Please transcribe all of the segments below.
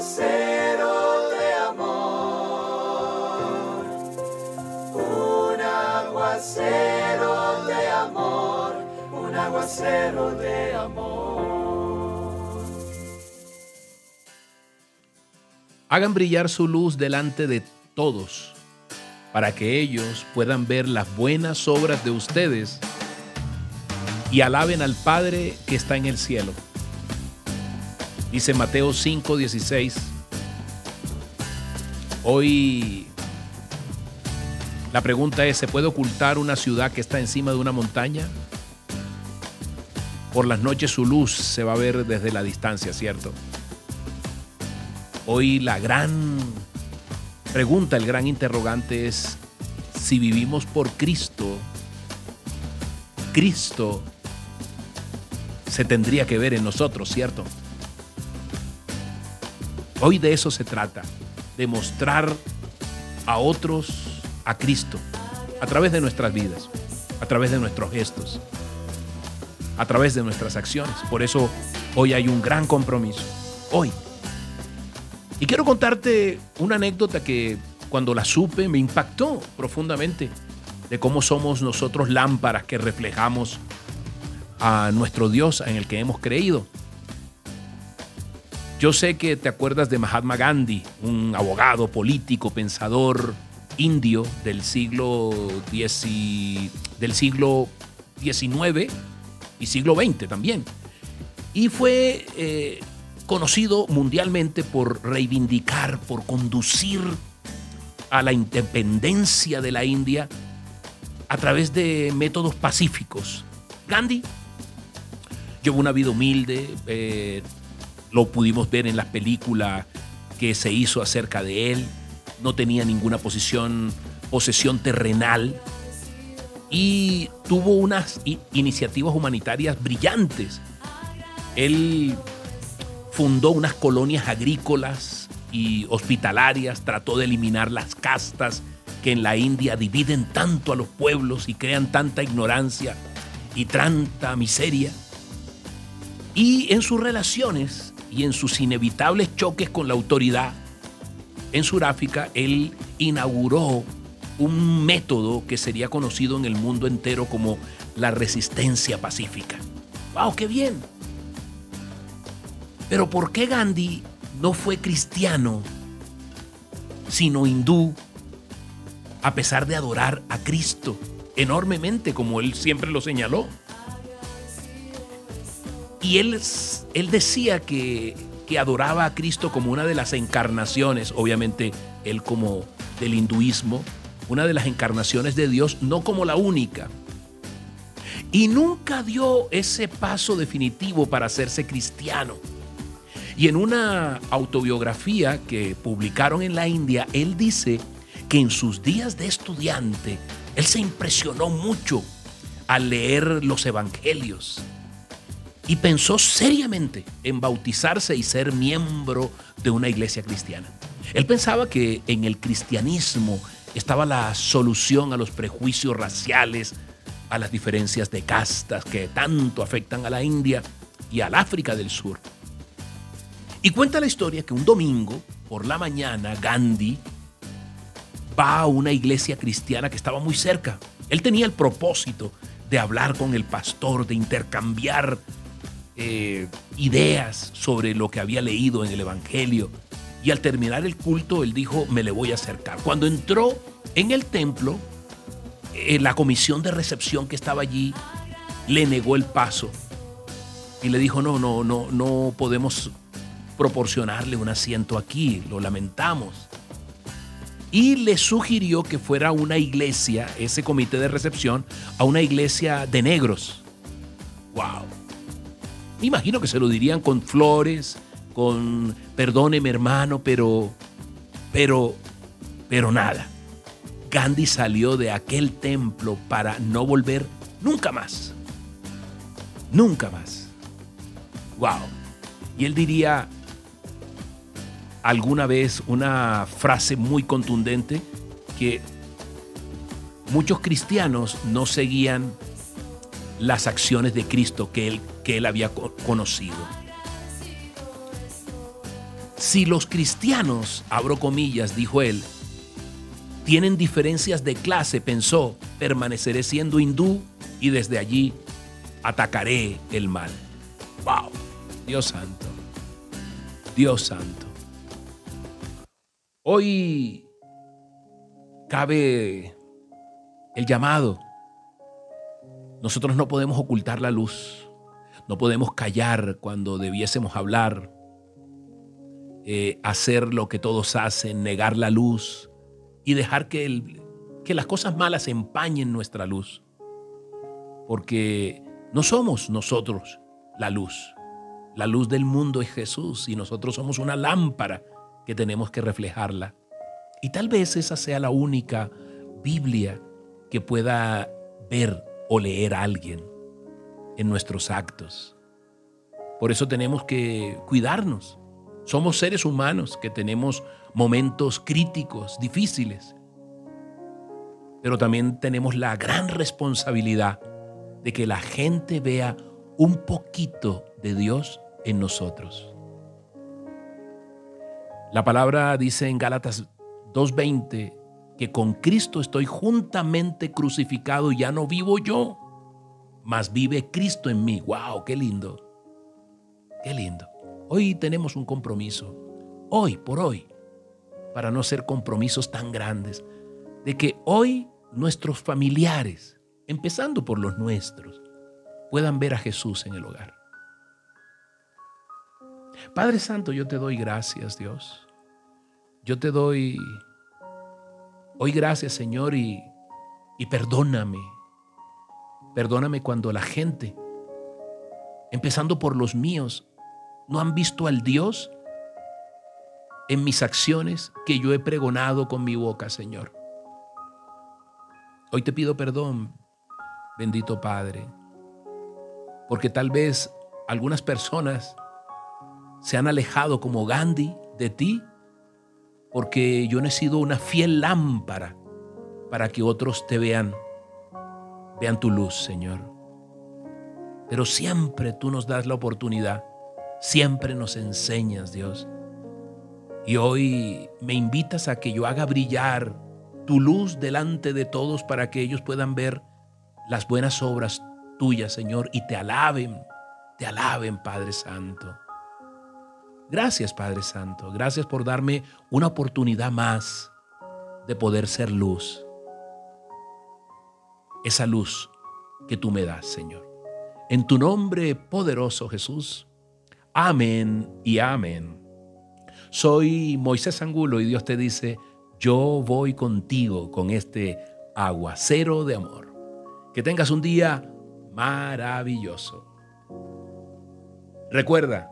aguacero de amor, un aguacero de amor, un aguacero de amor. Hagan brillar su luz delante de todos, para que ellos puedan ver las buenas obras de ustedes y alaben al Padre que está en el cielo. Dice Mateo 5:16. Hoy la pregunta es, ¿se puede ocultar una ciudad que está encima de una montaña? Por las noches su luz se va a ver desde la distancia, ¿cierto? Hoy la gran pregunta, el gran interrogante es, si vivimos por Cristo, Cristo se tendría que ver en nosotros, ¿cierto? Hoy de eso se trata, de mostrar a otros a Cristo a través de nuestras vidas, a través de nuestros gestos, a través de nuestras acciones. Por eso hoy hay un gran compromiso. Hoy. Y quiero contarte una anécdota que cuando la supe me impactó profundamente de cómo somos nosotros lámparas que reflejamos a nuestro Dios en el que hemos creído. Yo sé que te acuerdas de Mahatma Gandhi, un abogado, político, pensador indio del siglo, del siglo XIX y siglo XX también. Y fue eh, conocido mundialmente por reivindicar, por conducir a la independencia de la India a través de métodos pacíficos. Gandhi llevó una vida humilde, eh, lo pudimos ver en la película que se hizo acerca de él. No tenía ninguna posición, posesión terrenal y tuvo unas iniciativas humanitarias brillantes. Él fundó unas colonias agrícolas y hospitalarias, trató de eliminar las castas que en la India dividen tanto a los pueblos y crean tanta ignorancia y tanta miseria. Y en sus relaciones y en sus inevitables choques con la autoridad en Sudáfrica, él inauguró un método que sería conocido en el mundo entero como la resistencia pacífica. ¡Wow, qué bien! Pero ¿por qué Gandhi no fue cristiano, sino hindú, a pesar de adorar a Cristo enormemente, como él siempre lo señaló? Y él, él decía que, que adoraba a Cristo como una de las encarnaciones, obviamente él como del hinduismo, una de las encarnaciones de Dios, no como la única. Y nunca dio ese paso definitivo para hacerse cristiano. Y en una autobiografía que publicaron en la India, él dice que en sus días de estudiante, él se impresionó mucho al leer los evangelios y pensó seriamente en bautizarse y ser miembro de una iglesia cristiana. Él pensaba que en el cristianismo estaba la solución a los prejuicios raciales, a las diferencias de castas que tanto afectan a la India y al África del Sur. Y cuenta la historia que un domingo por la mañana Gandhi va a una iglesia cristiana que estaba muy cerca. Él tenía el propósito de hablar con el pastor, de intercambiar eh, ideas sobre lo que había leído en el Evangelio. Y al terminar el culto, él dijo, me le voy a acercar. Cuando entró en el templo, eh, la comisión de recepción que estaba allí le negó el paso y le dijo, no, no, no, no podemos proporcionarle un asiento aquí, lo lamentamos. Y le sugirió que fuera a una iglesia, ese comité de recepción, a una iglesia de negros. ¡Wow! Me imagino que se lo dirían con flores, con perdóneme hermano, pero, pero, pero nada. Gandhi salió de aquel templo para no volver nunca más. Nunca más. Wow. Y él diría alguna vez una frase muy contundente que muchos cristianos no seguían las acciones de Cristo que él, que él había conocido. Si los cristianos, abro comillas, dijo él, tienen diferencias de clase, pensó, permaneceré siendo hindú y desde allí atacaré el mal. ¡Wow! Dios santo. Dios santo. Hoy cabe el llamado. Nosotros no podemos ocultar la luz. No podemos callar cuando debiésemos hablar. Eh, hacer lo que todos hacen, negar la luz y dejar que, que las cosas malas empañen nuestra luz. Porque no somos nosotros la luz. La luz del mundo es Jesús y nosotros somos una lámpara que tenemos que reflejarla. Y tal vez esa sea la única Biblia que pueda ver o leer a alguien en nuestros actos. Por eso tenemos que cuidarnos. Somos seres humanos que tenemos momentos críticos, difíciles. Pero también tenemos la gran responsabilidad de que la gente vea un poquito de Dios en nosotros. La palabra dice en Gálatas 2.20 que con Cristo estoy juntamente crucificado ya no vivo yo, mas vive Cristo en mí. ¡Wow! ¡Qué lindo! ¡Qué lindo! Hoy tenemos un compromiso, hoy por hoy, para no ser compromisos tan grandes, de que hoy nuestros familiares, empezando por los nuestros, puedan ver a Jesús en el hogar. Padre Santo, yo te doy gracias, Dios. Yo te doy hoy gracias, Señor, y, y perdóname. Perdóname cuando la gente, empezando por los míos, no han visto al Dios en mis acciones que yo he pregonado con mi boca, Señor. Hoy te pido perdón, bendito Padre, porque tal vez algunas personas se han alejado como Gandhi de ti porque yo no he sido una fiel lámpara para que otros te vean, vean tu luz, Señor. Pero siempre tú nos das la oportunidad, siempre nos enseñas, Dios. Y hoy me invitas a que yo haga brillar tu luz delante de todos para que ellos puedan ver las buenas obras tuyas, Señor, y te alaben, te alaben, Padre Santo. Gracias Padre Santo, gracias por darme una oportunidad más de poder ser luz. Esa luz que tú me das, Señor. En tu nombre poderoso Jesús. Amén y amén. Soy Moisés Angulo y Dios te dice, yo voy contigo con este aguacero de amor. Que tengas un día maravilloso. Recuerda,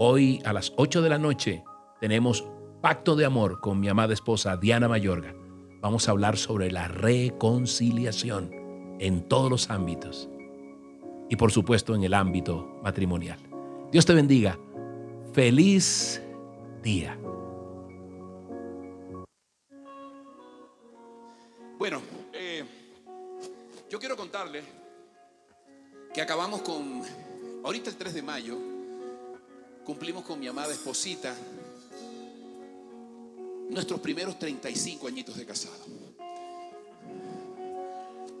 Hoy a las 8 de la noche tenemos Pacto de Amor con mi amada esposa Diana Mayorga. Vamos a hablar sobre la reconciliación en todos los ámbitos y por supuesto en el ámbito matrimonial. Dios te bendiga. Feliz día. Bueno, eh, yo quiero contarle que acabamos con, ahorita el 3 de mayo, cumplimos con mi amada esposita nuestros primeros 35 añitos de casado.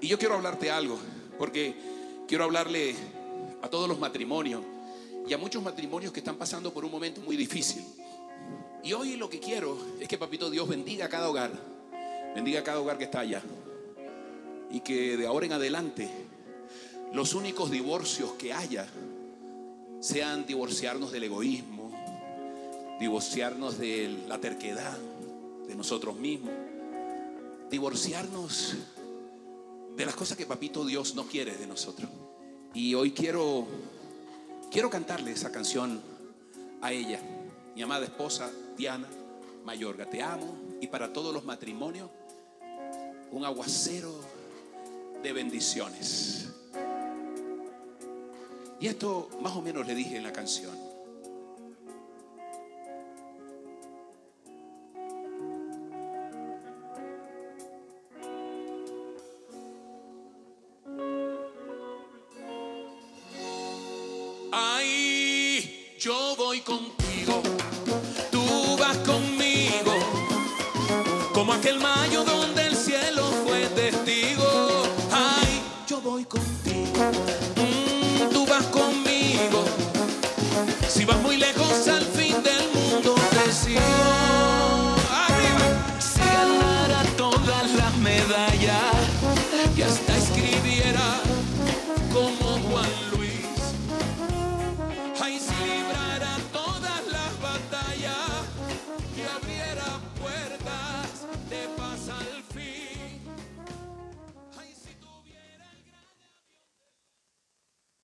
Y yo quiero hablarte algo, porque quiero hablarle a todos los matrimonios y a muchos matrimonios que están pasando por un momento muy difícil. Y hoy lo que quiero es que Papito Dios bendiga a cada hogar, bendiga a cada hogar que está allá. Y que de ahora en adelante los únicos divorcios que haya sean divorciarnos del egoísmo, divorciarnos de la terquedad de nosotros mismos, divorciarnos de las cosas que Papito Dios no quiere de nosotros. Y hoy quiero quiero cantarle esa canción a ella, mi amada esposa Diana Mayorga. Te amo y para todos los matrimonios un aguacero de bendiciones. Y esto más o menos le dije en la canción. que el mayo donde el cielo fue testigo. Ay, yo voy contigo, mm, tú vas conmigo. Si vas muy lejos al fin del mundo te sigo. Arriba. Si ganara todas las medallas y hasta escribiera